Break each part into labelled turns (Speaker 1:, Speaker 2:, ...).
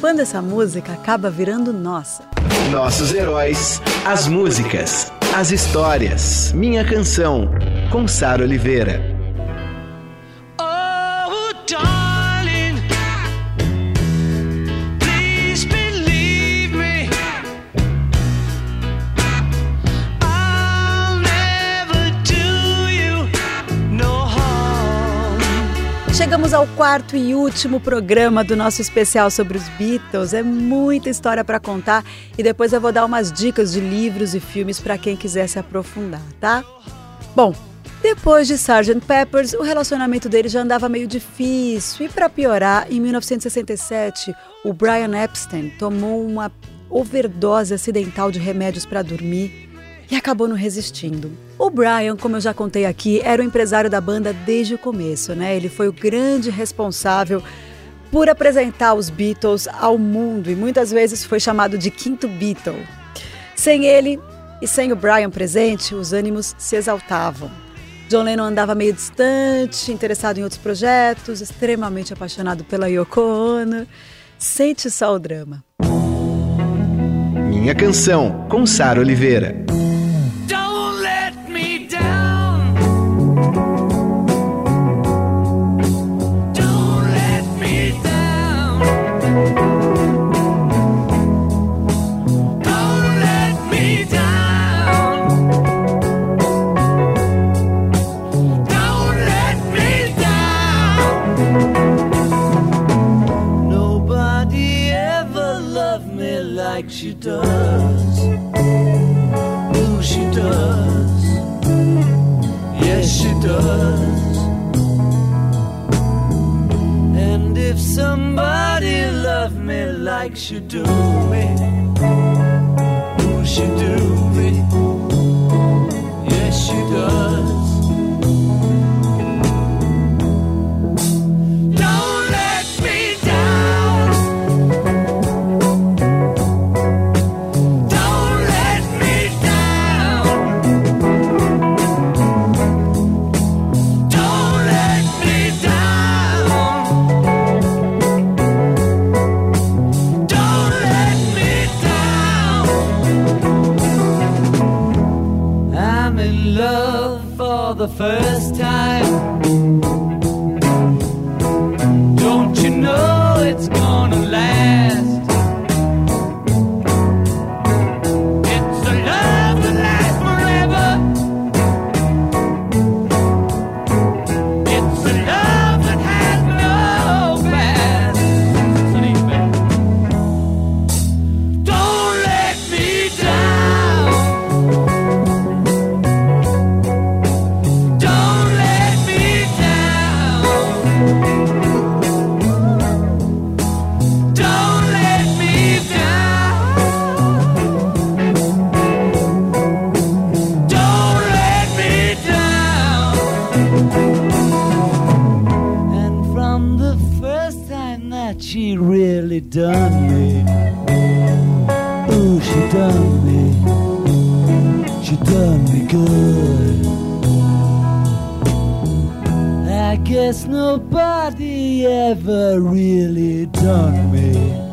Speaker 1: Quando essa música acaba virando nossa.
Speaker 2: Nossos heróis, as músicas, as histórias. Minha canção, com Sara Oliveira.
Speaker 1: Chegamos ao quarto e último programa do nosso especial sobre os Beatles. É muita história para contar e depois eu vou dar umas dicas de livros e filmes para quem quiser se aprofundar, tá? Bom, depois de Sgt. Peppers, o relacionamento deles já andava meio difícil e para piorar, em 1967, o Brian Epstein tomou uma overdose acidental de remédios para dormir e acabou não resistindo. O Brian, como eu já contei aqui, era o empresário da banda desde o começo, né? Ele foi o grande responsável por apresentar os Beatles ao mundo e muitas vezes foi chamado de quinto Beatle. Sem ele e sem o Brian presente, os ânimos se exaltavam. John Lennon andava meio distante, interessado em outros projetos, extremamente apaixonado pela Yoko Ono. Sente só o drama.
Speaker 2: Minha canção, com Sara Oliveira.
Speaker 3: You do really done me.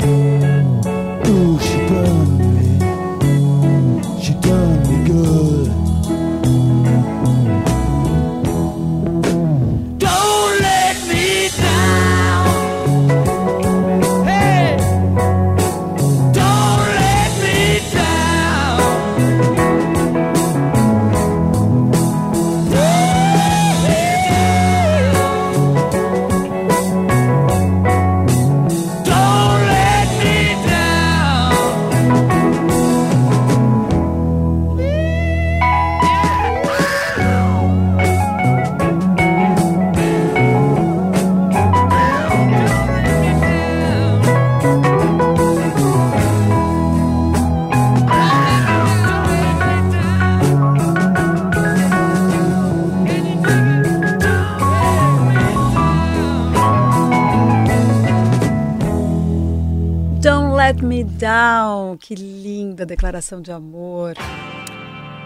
Speaker 1: Down. Que linda declaração de amor.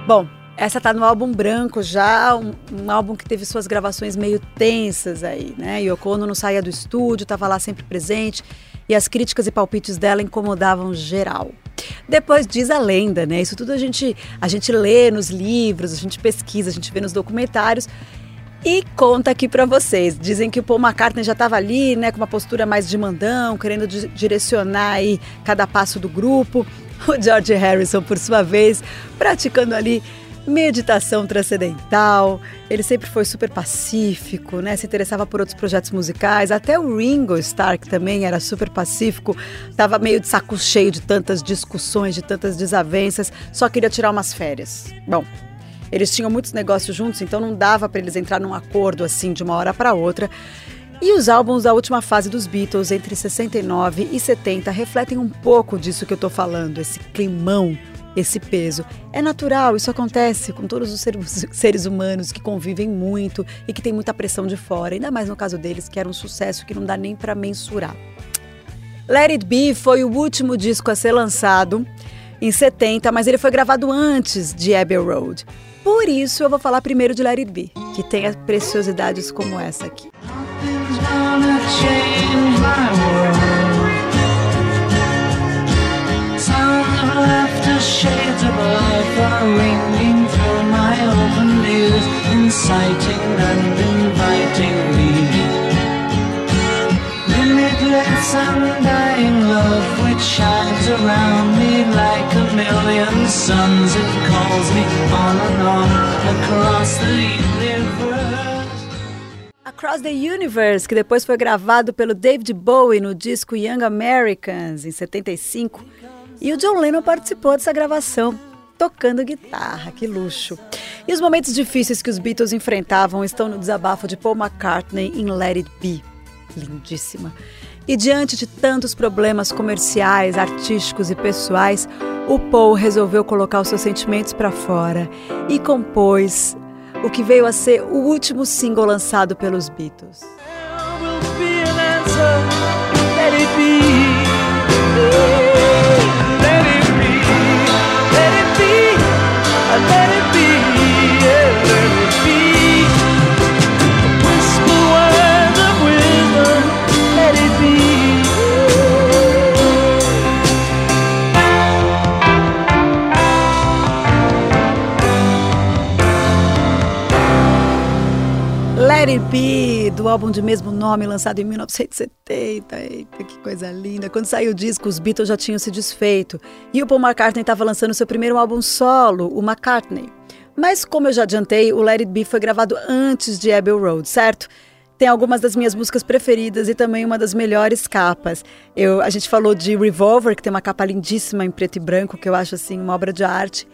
Speaker 1: Bom, essa tá no álbum branco já, um, um, álbum que teve suas gravações meio tensas aí, né? Yoko Ono não saía do estúdio, estava lá sempre presente e as críticas e palpites dela incomodavam geral. Depois diz a lenda, né? Isso tudo a gente, a gente lê nos livros, a gente pesquisa, a gente vê nos documentários e conta aqui para vocês. Dizem que o Paul McCartney já estava ali, né, com uma postura mais de mandão, querendo direcionar aí cada passo do grupo. O George Harrison, por sua vez, praticando ali meditação transcendental. Ele sempre foi super pacífico, né? Se interessava por outros projetos musicais. Até o Ringo Starr, que também era super pacífico, estava meio de saco cheio de tantas discussões, de tantas desavenças, só queria tirar umas férias. Bom, eles tinham muitos negócios juntos, então não dava para eles entrar num acordo assim de uma hora para outra. E os álbuns da última fase dos Beatles, entre 69 e 70, refletem um pouco disso que eu tô falando, esse climão esse peso. É natural, isso acontece com todos os seres humanos que convivem muito e que tem muita pressão de fora, ainda mais no caso deles, que era um sucesso que não dá nem para mensurar. Let It Be foi o último disco a ser lançado em 70, mas ele foi gravado antes de Abbey Road. Por isso eu vou falar primeiro de It Be, que tem preciosidades como essa aqui. Limitless undying love which shines around million suns. It calls me on and on across the. Across the Universe, que depois foi gravado pelo David Bowie no disco Young Americans em 75 e o John Lennon participou dessa gravação, tocando guitarra, que luxo. E os momentos difíceis que os Beatles enfrentavam estão no desabafo de Paul McCartney em Let It Be. Lindíssima. E diante de tantos problemas comerciais, artísticos e pessoais, o Paul resolveu colocar os seus sentimentos para fora e compôs o que veio a ser o último single lançado pelos Beatles. Do álbum de mesmo nome, lançado em 1970. Eita, que coisa linda. Quando saiu o disco, os Beatles já tinham se desfeito. E o Paul McCartney estava lançando seu primeiro álbum solo, o McCartney. Mas, como eu já adiantei, o Let It Be foi gravado antes de Abbey Road, certo? Tem algumas das minhas músicas preferidas e também uma das melhores capas. Eu, a gente falou de Revolver, que tem uma capa lindíssima em preto e branco, que eu acho assim uma obra de arte.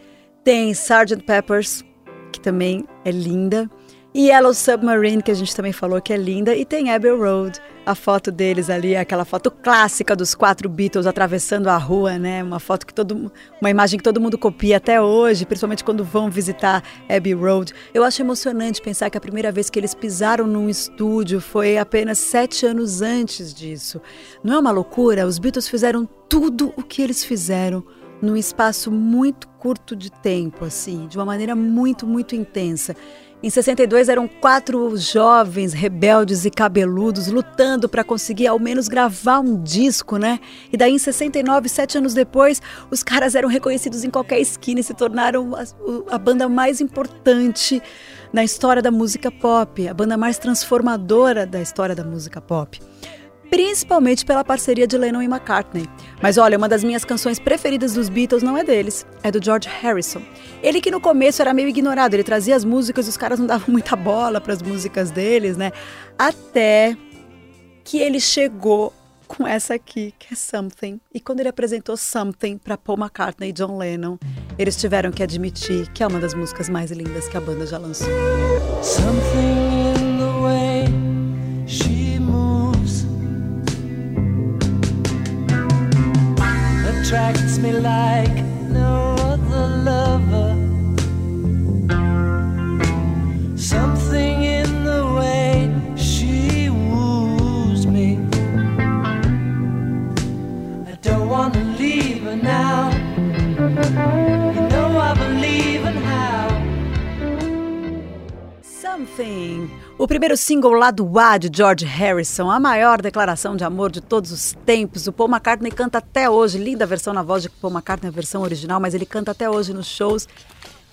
Speaker 1: Tem Sgt. Peppers, que também é linda. E Yellow Submarine, que a gente também falou que é linda, e tem Abbey Road, a foto deles ali, aquela foto clássica dos quatro Beatles atravessando a rua, né? Uma foto que todo uma imagem que todo mundo copia até hoje, principalmente quando vão visitar Abbey Road. Eu acho emocionante pensar que a primeira vez que eles pisaram num estúdio foi apenas sete anos antes disso. Não é uma loucura? Os Beatles fizeram tudo o que eles fizeram num espaço muito curto de tempo, assim, de uma maneira muito, muito intensa. Em 62 eram quatro jovens rebeldes e cabeludos lutando para conseguir ao menos gravar um disco, né? E daí em 69, sete anos depois, os caras eram reconhecidos em qualquer esquina e se tornaram a, a banda mais importante na história da música pop, a banda mais transformadora da história da música pop principalmente pela parceria de Lennon e McCartney. Mas olha, uma das minhas canções preferidas dos Beatles não é deles, é do George Harrison. Ele que no começo era meio ignorado, ele trazia as músicas e os caras não davam muita bola para as músicas deles, né? Até que ele chegou com essa aqui, que é Something. E quando ele apresentou Something para Paul McCartney e John Lennon, eles tiveram que admitir que é uma das músicas mais lindas que a banda já lançou. Something single lado A de George Harrison, a maior declaração de amor de todos os tempos. O Paul McCartney canta até hoje, linda versão na voz de Paul McCartney, a versão original, mas ele canta até hoje nos shows.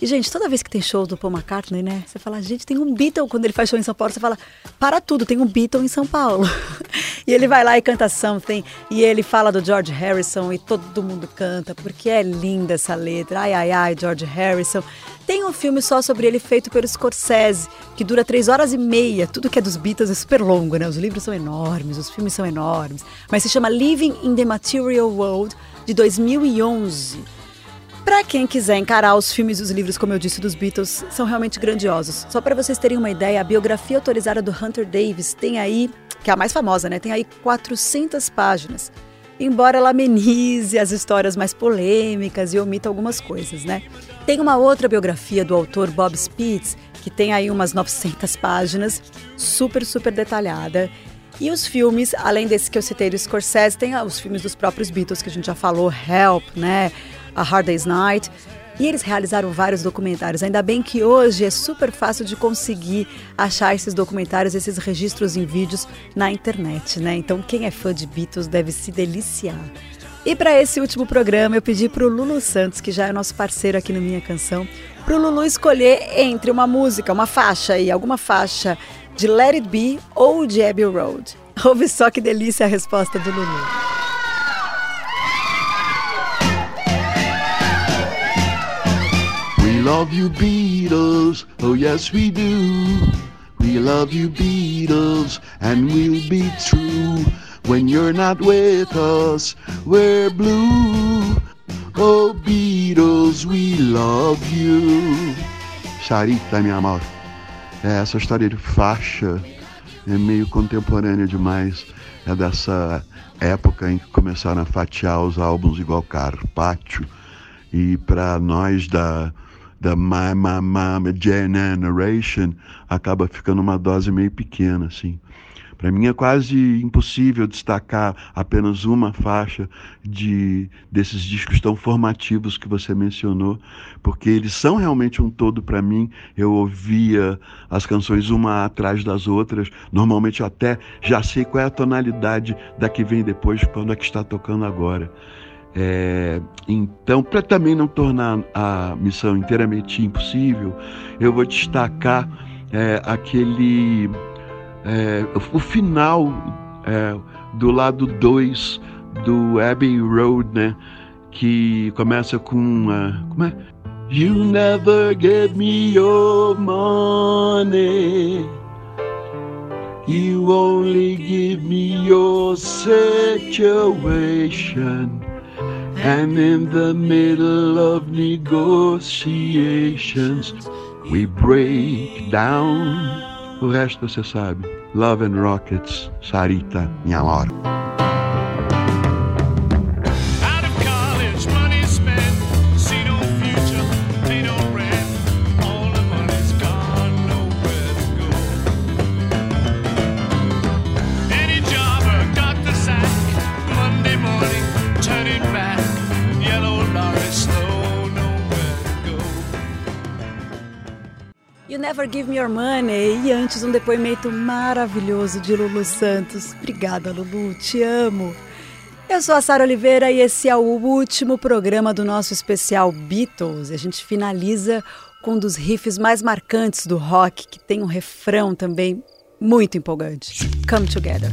Speaker 1: E, gente, toda vez que tem show do Paul McCartney, né? Você fala, gente, tem um Beatle. Quando ele faz show em São Paulo, você fala, para tudo, tem um Beatle em São Paulo. e ele vai lá e canta Something. E ele fala do George Harrison e todo mundo canta, porque é linda essa letra. Ai, ai, ai, George Harrison. Tem um filme só sobre ele feito pelo Scorsese, que dura três horas e meia. Tudo que é dos Beatles é super longo, né? Os livros são enormes, os filmes são enormes. Mas se chama Living in the Material World, de 2011. Para quem quiser encarar os filmes e os livros, como eu disse, dos Beatles, são realmente grandiosos. Só para vocês terem uma ideia, a biografia autorizada do Hunter Davis tem aí, que é a mais famosa, né? Tem aí 400 páginas. Embora ela amenize as histórias mais polêmicas e omita algumas coisas, né? Tem uma outra biografia do autor Bob Spitz, que tem aí umas 900 páginas, super, super detalhada. E os filmes, além desse que eu citei do Scorsese, tem os filmes dos próprios Beatles, que a gente já falou, Help, né? A Hard Day's Night. E eles realizaram vários documentários. Ainda bem que hoje é super fácil de conseguir achar esses documentários, esses registros em vídeos na internet, né? Então quem é fã de Beatles deve se deliciar. E para esse último programa eu pedi para o Lulu Santos, que já é nosso parceiro aqui no Minha Canção, para o Lulu escolher entre uma música, uma faixa e alguma faixa de Let It Be ou de Abbey Road. Ouve só que delícia a resposta do Lulu.
Speaker 4: Love you, Beatles. Oh, yes, we do. We love you, Beatles, and we'll be true. When you're not with us, we're blue. Oh, Beatles, we love you. Charita, minha amor. É, essa história de faixa é meio contemporânea demais. É dessa época em que começaram a fatiar os álbuns igual Carpaccio. E para nós da da My, My, My Generation acaba ficando uma dose meio pequena, assim. Para mim é quase impossível destacar apenas uma faixa de desses discos tão formativos que você mencionou, porque eles são realmente um todo para mim. Eu ouvia as canções uma atrás das outras, normalmente até já sei qual é a tonalidade da que vem depois, quando é que está tocando agora. É, então, para também não tornar a missão inteiramente impossível, eu vou destacar é, aquele. É, o final é, do lado 2 do Abbey Road, né? Que começa com. Uh, como é? You never gave me your money. You only give me your situation. And in the middle of negotiations, we break down. O resto você sabe. Love and Rockets, Sarita, minha amor.
Speaker 1: Never Give Me Your Money. E antes, um depoimento maravilhoso de Lulu Santos. Obrigada, Lulu, te amo. Eu sou a Sara Oliveira e esse é o último programa do nosso especial Beatles. A gente finaliza com um dos riffs mais marcantes do rock, que tem um refrão também muito empolgante. Come Together.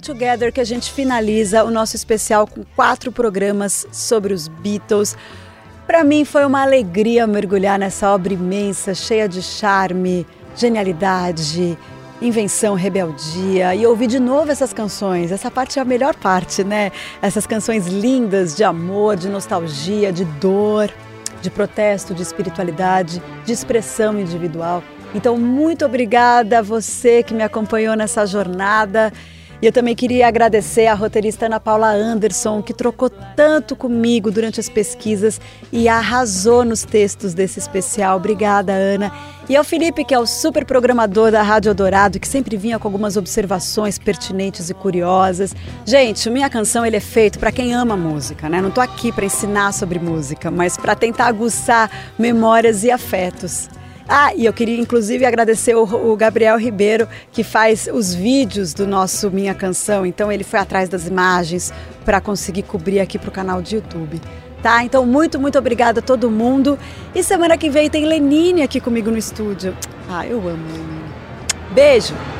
Speaker 1: Together que a gente finaliza o nosso especial com quatro programas sobre os Beatles. Para mim foi uma alegria mergulhar nessa obra imensa, cheia de charme, genialidade, invenção, rebeldia e ouvir de novo essas canções. Essa parte é a melhor parte, né? Essas canções lindas de amor, de nostalgia, de dor, de protesto, de espiritualidade, de expressão individual. Então, muito obrigada a você que me acompanhou nessa jornada. E eu também queria agradecer a roteirista Ana Paula Anderson, que trocou tanto comigo durante as pesquisas e arrasou nos textos desse especial. Obrigada, Ana. E ao Felipe, que é o super programador da Rádio Dourado, que sempre vinha com algumas observações pertinentes e curiosas. Gente, minha canção ele é feito para quem ama música, né? Não tô aqui para ensinar sobre música, mas para tentar aguçar memórias e afetos. Ah, e eu queria inclusive agradecer o, o, Gabriel Ribeiro, que faz os vídeos do nosso Minha Canção. Então ele foi atrás das imagens para conseguir cobrir aqui para o canal de YouTube. Tá? Então, muito, muito obrigada a todo mundo. E semana que vem tem Lenine aqui comigo no estúdio. Ah, eu amo Lenine. Beijo!